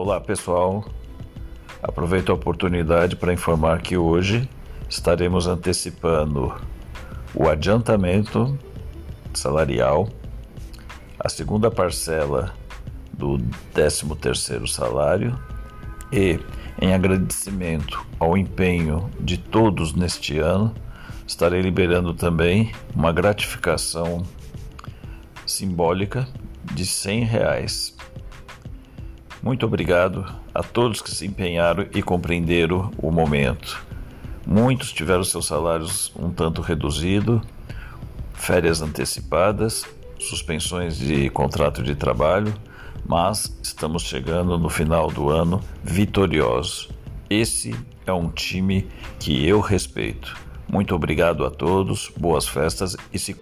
Olá pessoal, aproveito a oportunidade para informar que hoje estaremos antecipando o adiantamento salarial, a segunda parcela do 13º salário e, em agradecimento ao empenho de todos neste ano, estarei liberando também uma gratificação simbólica de 100 reais. Muito obrigado a todos que se empenharam e compreenderam o momento. Muitos tiveram seus salários um tanto reduzido, férias antecipadas, suspensões de contrato de trabalho, mas estamos chegando no final do ano vitoriosos. Esse é um time que eu respeito. Muito obrigado a todos, boas festas e se